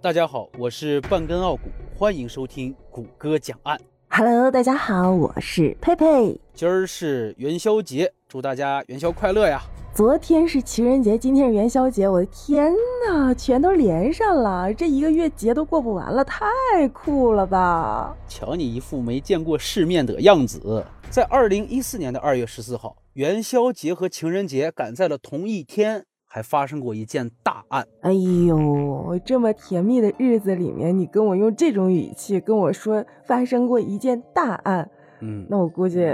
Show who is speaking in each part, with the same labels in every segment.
Speaker 1: 大家好，我是半根傲骨，欢迎收听谷歌讲案。
Speaker 2: Hello，大家好，我是佩佩。
Speaker 1: 今儿是元宵节，祝大家元宵快乐呀！
Speaker 2: 昨天是情人节，今天是元宵节，我的天呐，全都连上了，这一个月节都过不完了，太酷了吧！
Speaker 1: 瞧你一副没见过世面的样子。在二零一四年的二月十四号，元宵节和情人节赶在了同一天，还发生过一件大案。
Speaker 2: 哎呦，这么甜蜜的日子里面，你跟我用这种语气跟我说发生过一件大案，
Speaker 1: 嗯，
Speaker 2: 那我估计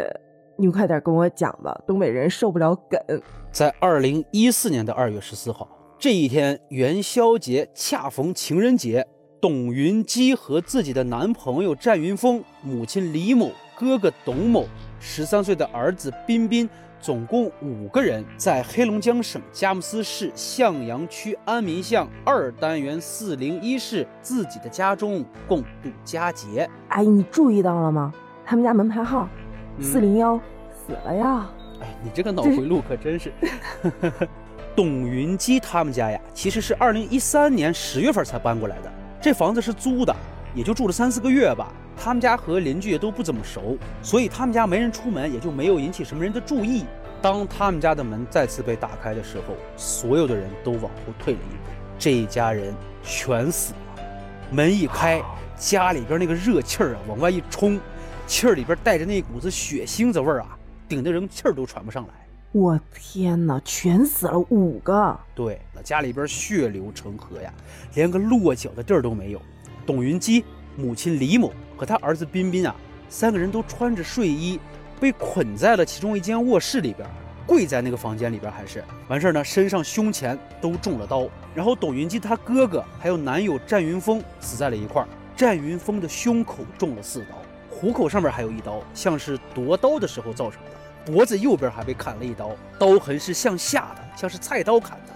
Speaker 2: 你快点跟我讲吧，东北人受不了梗。
Speaker 1: 在二零一四年的二月十四号这一天，元宵节恰逢情人节，董云基和自己的男朋友战云峰、母亲李某、哥哥董某、十三岁的儿子彬彬，总共五个人，在黑龙江省佳木斯市向阳区安民巷二单元四零一室自己的家中共度佳节。
Speaker 2: 哎，你注意到了吗？他们家门牌号
Speaker 1: 嗯
Speaker 2: 四零幺死了呀！
Speaker 1: 哎，你这个脑回路可真是。董云基他们家呀，其实是二零一三年十月份才搬过来的，这房子是租的，也就住了三四个月吧。他们家和邻居也都不怎么熟，所以他们家没人出门，也就没有引起什么人的注意。当他们家的门再次被打开的时候，所有的人都往后退了一步，这一家人全死了。门一开，家里边那个热气儿啊往外一冲，气儿里边带着那股子血腥子味儿啊，顶得人气儿都喘不上来。
Speaker 2: 我天哪，全死了五个！
Speaker 1: 对，那家里边血流成河呀，连个落脚的地儿都没有。董云基、母亲李某和他儿子彬彬啊，三个人都穿着睡衣，被捆在了其中一间卧室里边，跪在那个房间里边，还是完事儿呢，身上、胸前都中了刀。然后董云基他哥哥还有男友战云峰死在了一块儿，战云峰的胸口中了四刀，虎口上面还有一刀，像是夺刀的时候造成的。脖子右边还被砍了一刀，刀痕是向下的，像是菜刀砍的。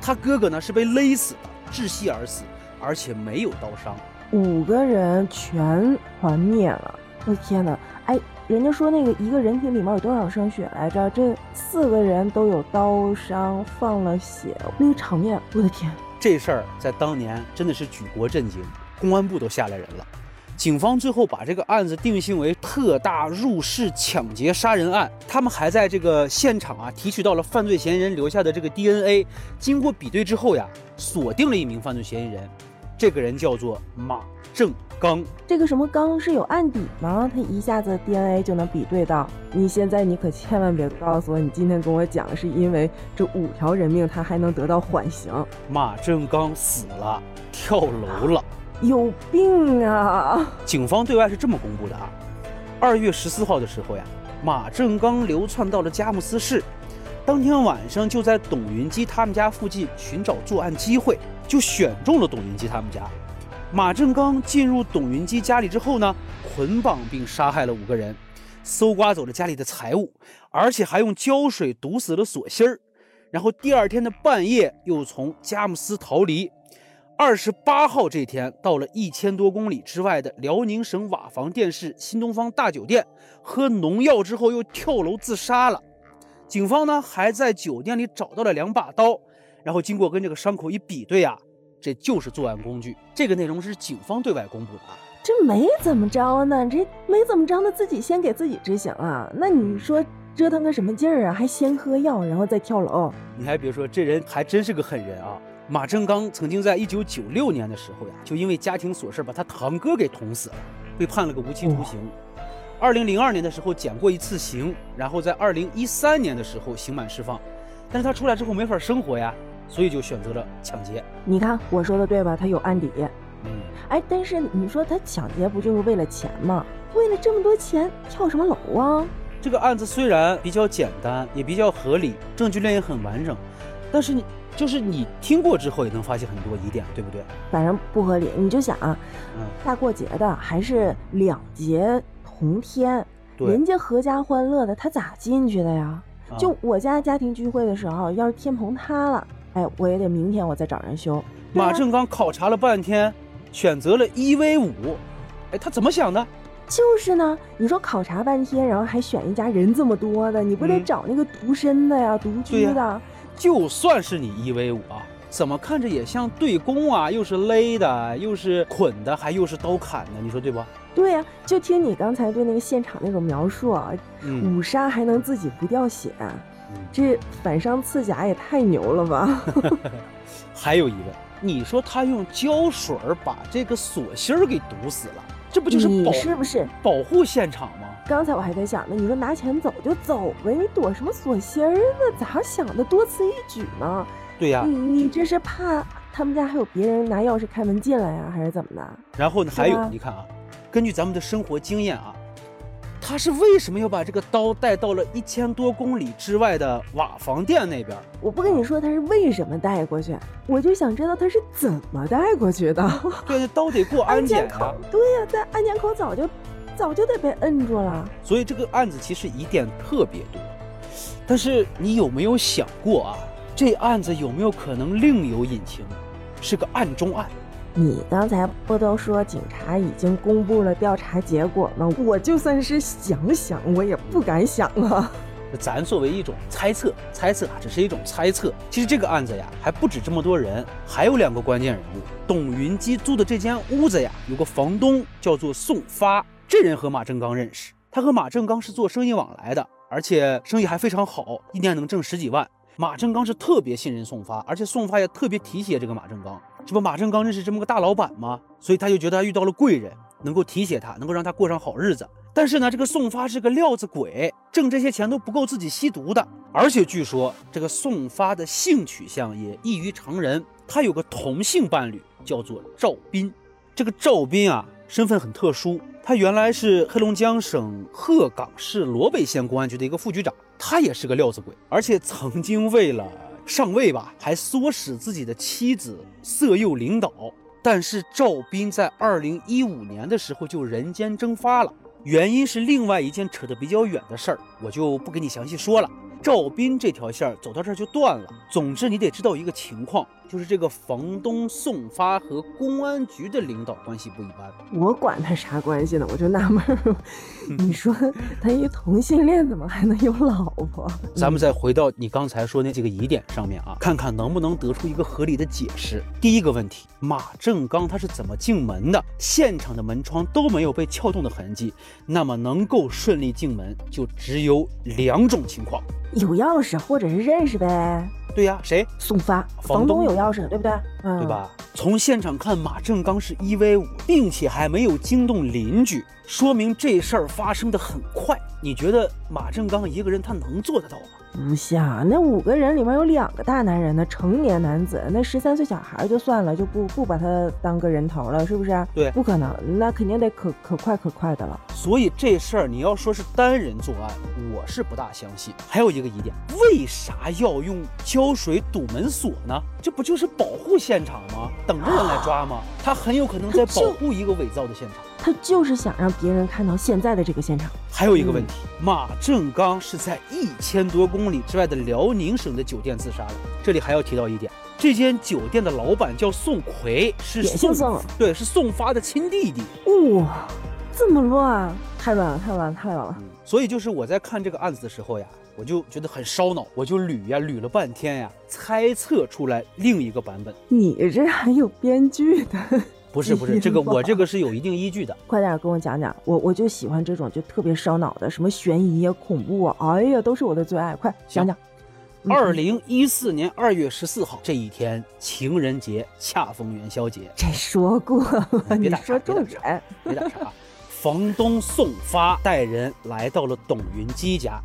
Speaker 1: 他哥哥呢是被勒死的，窒息而死，而且没有刀伤。
Speaker 2: 五个人全团灭了！我的天哪！哎，人家说那个一个人体里面有多少升血来着？这四个人都有刀伤，放了血，那个场面，我的天！
Speaker 1: 这事儿在当年真的是举国震惊，公安部都下来人了。警方最后把这个案子定性为特大入室抢劫杀人案。他们还在这个现场啊提取到了犯罪嫌疑人留下的这个 DNA，经过比对之后呀，锁定了一名犯罪嫌疑人，这个人叫做马正刚。
Speaker 2: 这个什么刚是有案底吗？他一下子 DNA 就能比对到。你现在你可千万别告诉我，你今天跟我讲是因为这五条人命他还能得到缓刑，
Speaker 1: 马正刚死了，跳楼了。
Speaker 2: 有病啊！
Speaker 1: 警方对外是这么公布的啊，二月十四号的时候呀，马正刚流窜到了佳木斯市，当天晚上就在董云基他们家附近寻找作案机会，就选中了董云基他们家。马正刚进入董云基家里之后呢，捆绑并杀害了五个人，搜刮走了家里的财物，而且还用胶水堵死了锁芯儿，然后第二天的半夜又从佳木斯逃离。二十八号这天，到了一千多公里之外的辽宁省瓦房店市新东方大酒店，喝农药之后又跳楼自杀了。警方呢还在酒店里找到了两把刀，然后经过跟这个伤口一比对啊，这就是作案工具。这个内容是警方对外公布的啊。
Speaker 2: 这没怎么着呢，这没怎么着呢，自己先给自己执行啊。那你说折腾个什么劲儿啊？还先喝药，然后再跳楼？
Speaker 1: 你还别说，这人还真是个狠人啊！马正刚曾经在一九九六年的时候呀，就因为家庭琐事把他堂哥给捅死了，被判了个无期徒刑。二零零二年的时候减过一次刑，然后在二零一三年的时候刑满释放，但是他出来之后没法生活呀，所以就选择了抢劫。
Speaker 2: 你看我说的对吧？他有案底。
Speaker 1: 嗯，
Speaker 2: 哎，但是你说他抢劫不就是为了钱吗？为了这么多钱跳什么楼啊？
Speaker 1: 这个案子虽然比较简单，也比较合理，证据链也很完整，但是你就是你听过之后也能发现很多疑点，对不对？
Speaker 2: 反正不合理。你就想啊，
Speaker 1: 嗯，
Speaker 2: 大过节的还是两节同天，人家合家欢乐的，他咋进去的呀？
Speaker 1: 啊
Speaker 2: 就我家家庭聚会的时候，要是天棚塌了，哎，我也得明天我再找人修。
Speaker 1: 马正刚考察了半天，选择了一 v 五，哎，他怎么想的？
Speaker 2: 就是呢，你说考察半天，然后还选一家人这么多的，你不得
Speaker 1: 嗯
Speaker 2: 找那个独身的呀、独居的？
Speaker 1: 就算是你一 v 五啊，怎么看着也像对攻啊，又是勒的，又是捆的，还又是刀砍的，你说对不？
Speaker 2: 对呀、就听你刚才对那个现场那种描述啊，
Speaker 1: 嗯，
Speaker 2: 五杀还能自己不掉血，
Speaker 1: 嗯
Speaker 2: 这反伤刺甲也太牛了吧！
Speaker 1: 还有一个，你说他用胶水把这个锁芯儿给堵死了，这不就是
Speaker 2: 你
Speaker 1: 保
Speaker 2: 是不是？
Speaker 1: 保护现场吗？
Speaker 2: 刚才我还在想呢，你说拿钱走就走呗，你躲什么锁芯儿呢？咋想的多此一举呢？
Speaker 1: 对呀、
Speaker 2: 你你这是怕他们家还有别人拿钥匙开门进来呀，还是怎么的？
Speaker 1: 然后呢，还有你看啊，根据咱们的生活经验啊，他是为什么要把这个刀带到了一千多公里之外的瓦房店那边？
Speaker 2: 我不跟你说他是为什么带过去，我就想知道他是怎么带过去的。
Speaker 1: 对，那刀得过 安检呀、
Speaker 2: 检口，对呀、在安检口早就早就得被摁住了。
Speaker 1: 所以这个案子其实疑点特别多。但是你有没有想过啊，这案子有没有可能另有隐情，是个案中案？
Speaker 2: 你刚才不都说警察已经公布了调查结果吗？我就算是想想，我也不敢想啊。
Speaker 1: 咱作为一种猜测，猜测啊，只是一种猜测。其实这个案子呀，还不止这么多人，还有两个关键人物。董云基租的这间屋子呀，有个房东叫做宋发，这人和马正刚认识，他和马正刚是做生意往来的，而且生意还非常好，一年能挣十几万。马正刚是特别信任宋发，而且宋发也特别提携这个马正刚。这不马正刚认识这么个大老板吗？所以他就觉得他遇到了贵人，能够提携他，能够让他过上好日子。但是呢，这个宋发是个料子鬼，挣这些钱都不够自己吸毒的。而且据说这个宋发的性取向也异于常人，他有个同性伴侣叫做赵斌。这个赵斌啊，身份很特殊，他原来是黑龙江省鹤岗市罗北县公安局的一个副局长，他也是个料子鬼，而且曾经为了上位吧，还唆使自己的妻子色诱领导。但是赵斌在二零一五年的时候就人间蒸发了，原因是另外一件扯得比较远的事儿，我就不给你详细说了。赵斌这条线儿走到这儿就断了。总之，你得知道一个情况，就是这个房东宋发和公安局的领导关系不一般。
Speaker 2: 我管他啥关系呢？我就纳闷儿，你说他一同性恋怎么还能有老婆？
Speaker 1: 咱们再回到你刚才说那几个疑点上面啊，看看能不能得出一个合理的解释。第一个问题，马正刚他是怎么进门的？现场的门窗都没有被撬动的痕迹，那么能够顺利进门就只有两种情况。
Speaker 2: 有钥匙或者是认识呗。
Speaker 1: 对呀，谁？
Speaker 2: 宋发，
Speaker 1: 房东
Speaker 2: 有钥匙，对不对？嗯，
Speaker 1: 对？吧？从现场看，马正刚是一 v 五，并且还没有惊动邻居，说明这事儿发生的很快。你觉得马正刚一个人他能做得到吗？
Speaker 2: 不像那五个人里面有两个大男人呢，成年男子，那十三岁小孩就算了，就不不把他当个人头了，是不是？
Speaker 1: 对
Speaker 2: 不可能，那肯定得可可快可快的了。
Speaker 1: 所以这事儿你要说是单人作案，我是不大相信。还有一个疑点，为啥要用胶水堵门锁呢？这不就是保护现场吗？等着人来抓吗？他很有可能在保护一个伪造的现场。
Speaker 2: 他就是想让别人看到现在的这个现场。
Speaker 1: 还有一个问题，马正刚是在一千多公里之外的辽宁省的酒店自杀的。这里还要提到一点，这间酒店的老板叫宋奎，是
Speaker 2: 也姓
Speaker 1: 宋
Speaker 2: 宋，
Speaker 1: 对，是宋发的亲弟弟。
Speaker 2: 哇、这么乱，太乱了，太乱了，太乱了。
Speaker 1: 嗯，所以就是我在看这个案子的时候呀，我就觉得很烧脑，我就捋呀捋了半天呀，猜测出来另一个版本。
Speaker 2: 你这还有编剧的，
Speaker 1: 不是不是，这个 我这个是有一定依据的。
Speaker 2: 快点跟我讲讲，我我就喜欢这种就特别烧脑的，什么悬疑啊、恐怖啊，哎呀，都是我的最爱。快讲讲。嗯
Speaker 1: 二零一四年二月十四号这一天，情人节，恰逢元宵节。
Speaker 2: 这说过了，
Speaker 1: 别打岔
Speaker 2: 你说
Speaker 1: 别打岔
Speaker 2: 重点。
Speaker 1: 别打岔啊！房东宋发带人来到了董云基家，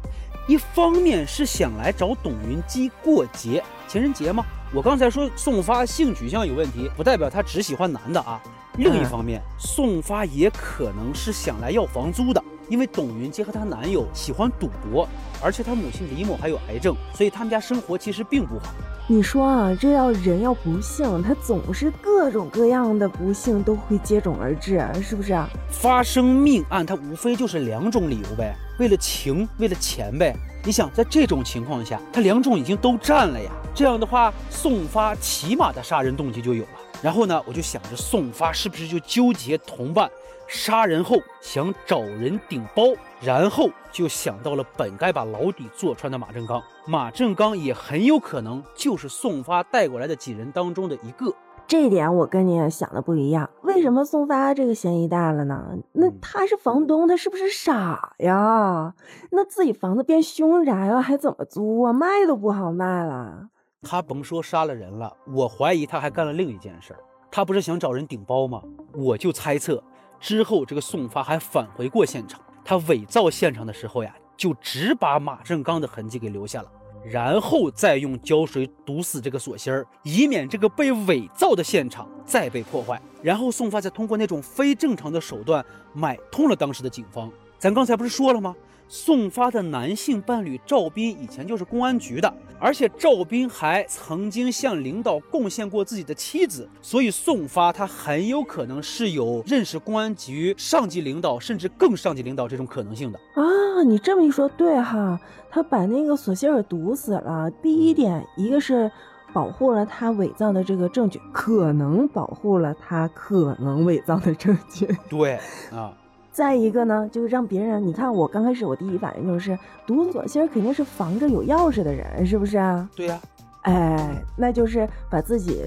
Speaker 1: 一方面是想来找董云基过节，情人节吗。我刚才说宋发性取向有问题，不代表他只喜欢男的啊。另一方面，宋发也可能是想来要房租的，因为董云基和她男友喜欢赌博，而且她母亲李某还有癌症，所以他们家生活其实并不好。
Speaker 2: 你说啊，这要人要不幸，他总是各种各样的不幸都会接踵而至，是不是啊？
Speaker 1: 发生命案，它无非就是两种理由呗，为了情，为了钱呗。你想，在这种情况下，他两种已经都占了呀。这样的话，宋发起码的杀人动机就有了。然后呢，我就想着宋发是不是就纠结同伴杀人后想找人顶包，然后就想到了本该把牢底坐穿的马正刚。马正刚也很有可能就是宋发带过来的几人当中的一个。
Speaker 2: 这点我跟你想的不一样，为什么宋发这个嫌疑大了呢？那他是房东，他是不是傻呀？那自己房子变凶宅了，还怎么租啊？卖都不好卖了。
Speaker 1: 他甭说杀了人了，我怀疑他还干了另一件事儿。他不是想找人顶包吗？我就猜测，之后这个宋发还返回过现场，他伪造现场的时候呀，就只把马正刚的痕迹给留下了。然后再用胶水堵死这个锁芯儿，以免这个被伪造的现场再被破坏。然后宋发再通过那种非正常的手段买通了当时的警方。咱刚才不是说了吗？宋发的男性伴侣赵斌以前就是公安局的，而且赵斌还曾经向领导贡献过自己的妻子，所以宋发他很有可能是有认识公安局上级领导甚至更上级领导这种可能性的
Speaker 2: 啊。你这么一说，对哈，他把那个锁芯儿堵死了。第一点，一个是保护了他伪造的这个证据，可能保护了他可能伪造的证据。
Speaker 1: 对啊。
Speaker 2: 再一个呢，就是让别人，你看我刚开始我第一反应就是堵锁芯儿肯定是防着有钥匙的人，是不是啊？
Speaker 1: 对呀，
Speaker 2: 哎，那就是把自己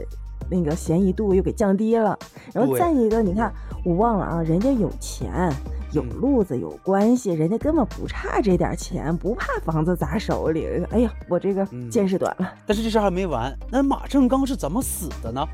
Speaker 2: 那个嫌疑度又给降低了。然后再一个，你看我忘了啊，人家有钱、有路子、有关系，人家根本不差这点钱，不怕房子砸手里。哎呀，我这个见识短了。
Speaker 1: 但是这事还没完，那马正刚是怎么死的呢？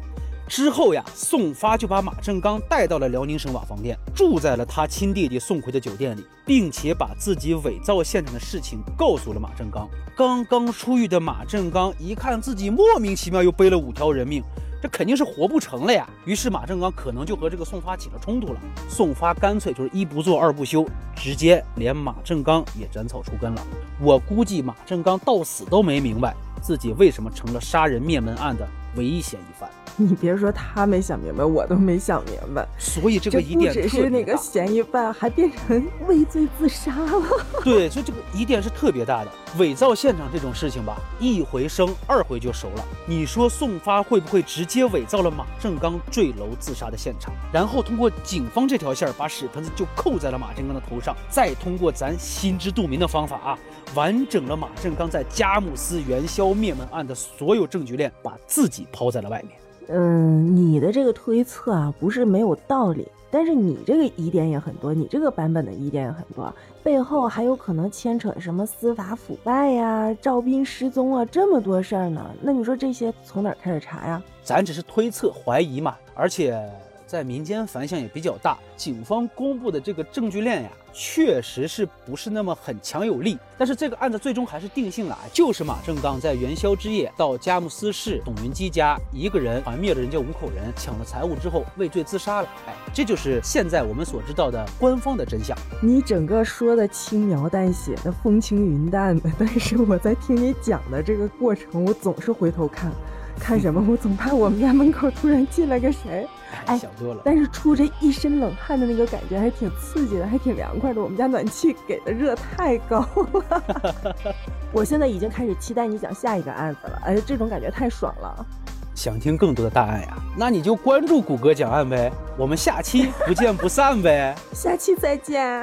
Speaker 1: 之后呀，宋发就把马正刚带到了辽宁省瓦房店，住在了他亲弟弟宋奎的酒店里，并且把自己伪造现场的事情告诉了马正刚。刚刚出狱的马正刚一看自己莫名其妙又背了五条人命，这肯定是活不成了呀。于是马正刚可能就和这个宋发起了冲突了。宋发干脆就是一不做二不休，直接连马正刚也斩草除根了。我估计马正刚到死都没明白自己为什么成了杀人灭门案的唯一嫌疑犯。
Speaker 2: 你别说他没想明白，我都没想明白。
Speaker 1: 所以这个疑点
Speaker 2: 不只是那个嫌疑犯，还变成畏罪自杀了。
Speaker 1: 对，所以这个疑点是特别大的。伪造现场这种事情吧，一回生二回就熟了。你说宋发会不会直接伪造了马正刚坠楼自杀的现场，然后通过警方这条线把屎盆子就扣在了马正刚的头上，再通过咱心知肚明的方法啊，完整了马振刚在佳木斯元宵灭门案的所有证据链，把自己抛在了外面。
Speaker 2: 嗯，你的这个推测啊，不是没有道理，但是你这个疑点也很多，你这个版本的疑点也很多，背后还有可能牵扯什么司法腐败呀、赵斌失踪啊，这么多事儿呢？那你说这些从哪儿开始查呀？
Speaker 1: 咱只是推测、怀疑嘛，而且。在民间反响也比较大，警方公布的这个证据链呀，确实是不是那么很强有力。但是这个案子最终还是定性了，就是马正刚在元宵之夜到佳木斯市董云基家，一个人团灭了人家五口人，抢了财物之后畏罪自杀了。哎，这就是现在我们所知道的官方的真相。
Speaker 2: 你整个说的轻描淡写的、风轻云淡的，但是我在听你讲的这个过程，我总是回头看。看什么？我总怕我们家门口突然进来个谁。
Speaker 1: 哎，想多了。
Speaker 2: 但是出这一身冷汗的那个感觉还挺刺激的，还挺凉快的。我们家暖气给的热太高了。我现在已经开始期待你讲下一个案子了。哎，这种感觉太爽了。
Speaker 1: 想听更多的大案呀？那你就关注谷歌讲案呗。我们下期不见不散呗。
Speaker 2: 下期再见。